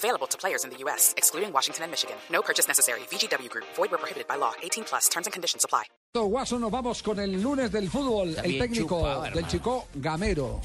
Available to players in the U.S., excluding Washington and Michigan. No purchase necessary. VGW Group. Void where prohibited by law. 18 plus. Terms and conditions apply. Watson, nos vamos con el lunes del fútbol. el técnico chupado, del. Chico Gamero.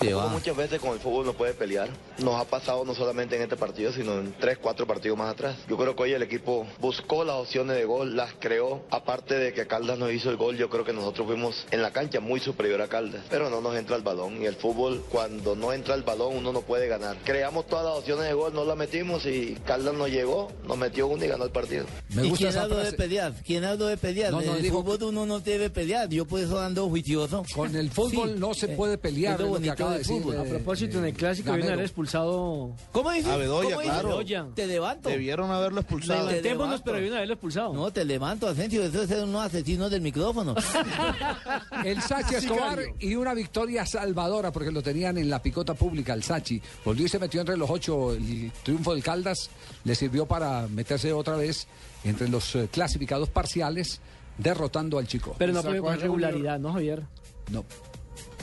Uno muchas veces con el fútbol no puede pelear. Nos ha pasado no solamente en este partido, sino en tres, cuatro partidos más atrás. Yo creo que hoy el equipo buscó las opciones de gol, las creó. Aparte de que Caldas nos hizo el gol, yo creo que nosotros fuimos en la cancha muy superior a Caldas. Pero no nos entra el balón. Y el fútbol, cuando no entra el balón, uno no puede ganar. Creamos todas las opciones de gol, no las metimos y Caldas nos llegó, nos metió una y ganó el partido. Me ¿Y gusta quién esa habló de pelear? ¿Quién habló de pelear? No, el dijo- fútbol uno no debe pelear. Yo por eso ando juicioso. Con el fútbol Sí, no se eh, puede pelear, es lo que acaba de decir, fútbol. eh, A propósito, en el clásico viene a haber expulsado. ¿Cómo dices? A Bedoya, claro. Bedoya. Te levanto. Debieron haberlo expulsado. Levantémonos, pero viene a haberlo expulsado. No, te levanto, Asensio. Eso es unos asesinos del micrófono. El Sachi Escobar y una victoria salvadora porque lo tenían en la picota pública, el Sachi. Volvió y se metió entre los ocho. El triunfo del Caldas le sirvió para meterse otra vez entre los eh, clasificados parciales, derrotando al Chico. pero no puede con regularidad, ¿no, Javier? No.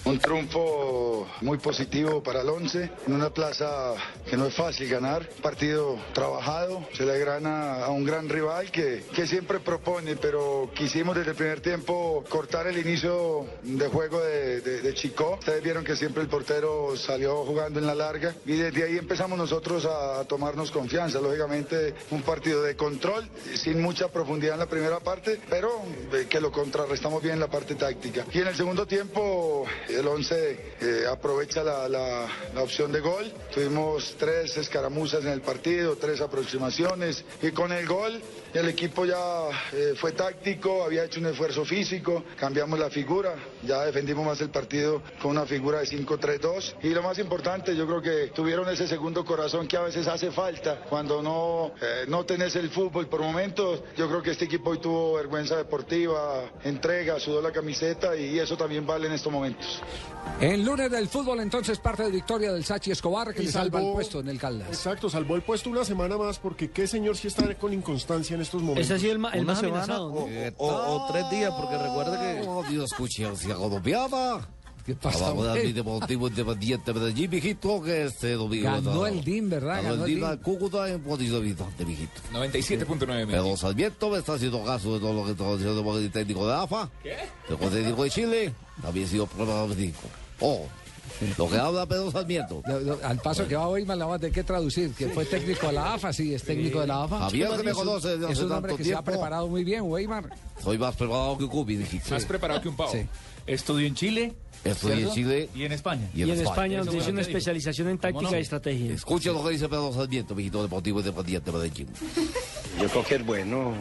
Un triunfo muy positivo para el 11 en una plaza que no es fácil ganar. Partido trabajado, se le gana a un gran rival que, que siempre propone, pero quisimos desde el primer tiempo cortar el inicio de juego de, de, Chico. Ustedes vieron que siempre el portero salió jugando en la larga y desde ahí empezamos nosotros a, tomarnos confianza. Lógicamente un partido de control, sin mucha profundidad en la primera parte, pero eh, que lo contrarrestamos bien en la parte táctica. Y en el segundo tiempo el 11 eh, aprovecha la, opción de gol. Tuvimos tres escaramuzas en el partido, tres aproximaciones y con el gol el equipo ya eh, fue táctico, había hecho un esfuerzo físico, cambiamos la figura, ya defendimos más el partido con una figura de 5-3-2 y lo más importante yo creo que tuvieron ese segundo corazón que a veces hace falta cuando no, eh, no tenés el fútbol por momentos. Yo creo que este equipo hoy tuvo vergüenza deportiva, entrega, sudó la camiseta y eso también vale en estos momentos. En lunes del fútbol, entonces, parte de victoria del Sachi Escobar que Y le salva el salvó- puesto en el Caldas. Exacto, salvó el puesto una semana más porque qué señor si está con inconstancia en estos momentos. Ese ha sido el, ma- el Una más semana amenazado, ¿no? o, o- o tres días, porque recuerda que. Oh, Dios, escuche, se colombiana. ¿Qué pasa? A mi Deportivo Independiente Medellín, mijito, que este domingo. Ganó no. el DIM, ¿verdad? Ganó el DIM. al Cúcuta en Podido Visitante, mijito. 97.9 Pero Sarmiento me está haciendo caso de todo lo que está diciendo el técnico de AFA. ¿Qué? El técnico de Chile también ha sido prueba de médico. Oh, lo que habla Pedro Sarmiento. Al paso que va hoy, me la va a tener que traducir, que fue técnico de la AFA, sí, es técnico de la AFA. Javier, que me Es un- conoce Es un hombre que se ha preparado muy bien, Weimar. Soy más preparado que Cubi, dijiste. Más preparado que un pavo. Sí. Estudió en Chile Estoy en. Chile y en España. y Y en, España, donde lo una especialización en táctica no? y estrategia. Escucha lo que dice Pedro Sarmiento, mijito deportivo independiente de Medellín. Yo creo que es bueno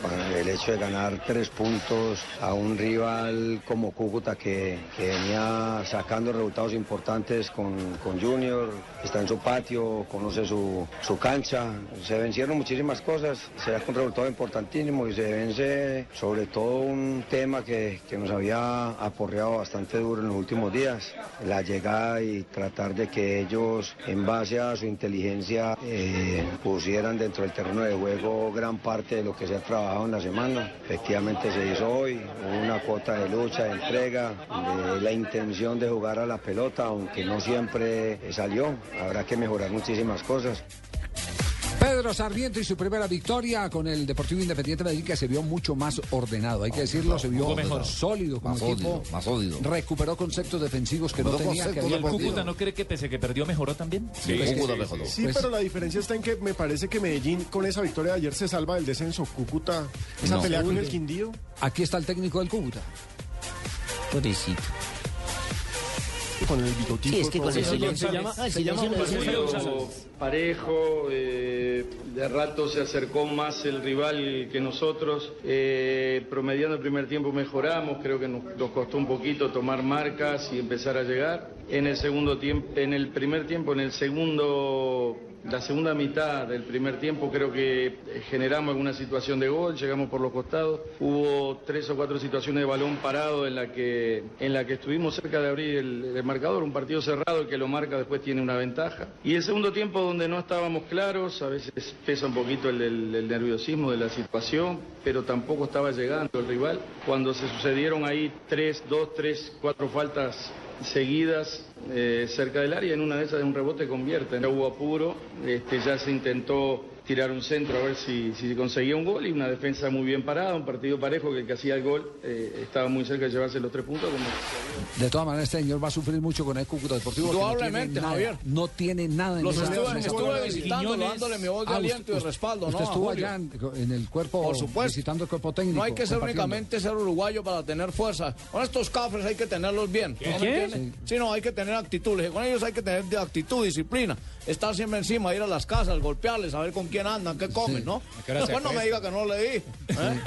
para el hecho de ganar tres puntos a un rival como Cúcuta que, que venía sacando resultados importantes con, con Junior, está en su patio, conoce su, su cancha, se vencieron muchísimas cosas, se da un resultado importantísimo y se vence sobre todo un tema que, que nos había aporreado bastante duro en los últimos días, la llegada y tratar de que ellos en base a su inteligencia eh, pusieran dentro del terreno de juego gran parte de lo que se ha trabajado en la semana. Efectivamente se hizo hoy, una cuota de lucha, de entrega, de la intención de jugar a la pelota, aunque no siempre salió. Habrá que mejorar muchísimas cosas. Pedro Sarmiento y su primera victoria con el Deportivo Independiente Medellín que se vio mucho más ordenado, hay que decirlo, se vio mejor. sólido como Más equipo. sólido, más sólido. Recuperó conceptos defensivos que no tenía, que había ¿El. Cúcuta no cree que pese que perdió mejoró también? Sí, Cúcuta mejoró. Sí, Pues- pero la diferencia está en que me parece que Medellín con esa victoria de ayer se salva del descenso. Cúcuta, esa No. pelea con el Quindío. Aquí está el técnico del Cúcuta. Pobrecito. Con el bigotico. Sí, es que con Se, se llama, se llama parejo, eh, de rato se acercó más el rival que nosotros, eh, promediando el primer tiempo mejoramos, creo que nos, nos costó un poquito tomar marcas y empezar a llegar. En el segundo tiempo, en el primer tiempo, en el segundo la segunda mitad del primer tiempo creo que generamos alguna situación de gol, llegamos por los costados, hubo tres o cuatro situaciones de balón parado en la que, en la que estuvimos cerca de abrir el, marcador, un partido cerrado, el que lo marca después tiene una ventaja. Y el segundo tiempo donde no estábamos claros, a veces pesa un poquito el nerviosismo de la situación, pero tampoco estaba llegando el rival. Cuando se sucedieron ahí tres, dos, tres, cuatro faltas seguidas eh, cerca del área, en una de esas de un rebote convierte. Ya hubo apuro, este, ya se intentó tirar un centro a ver si, si conseguía un gol y una defensa muy bien parada, un partido parejo que el que hacía el gol eh, estaba muy cerca de llevarse los tres puntos. Como... De todas maneras, este señor va a sufrir mucho con el Cúcuta Deportivo. que no tiene Indudablemente, nada, Javier. No tiene nada en Los esa- estuve, estuve visitando, dándole mi voz de Ah, aliento usted- y de respaldo, Usted ¿no? estuvo allá en, en el cuerpo, Por supuesto. visitando el cuerpo técnico. No hay que ser únicamente ser uruguayo para tener fuerza. Con estos cafres hay que tenerlos bien. ¿Qué? ¿no entiende? Sí, no, hay que tener actitud. Le dije, Con ellos hay que tener de actitud, disciplina. Estar siempre encima, ir a las casas, golpearles, saber con quién andan, qué comen, ¿no? Después no me diga que no leí. ¿eh?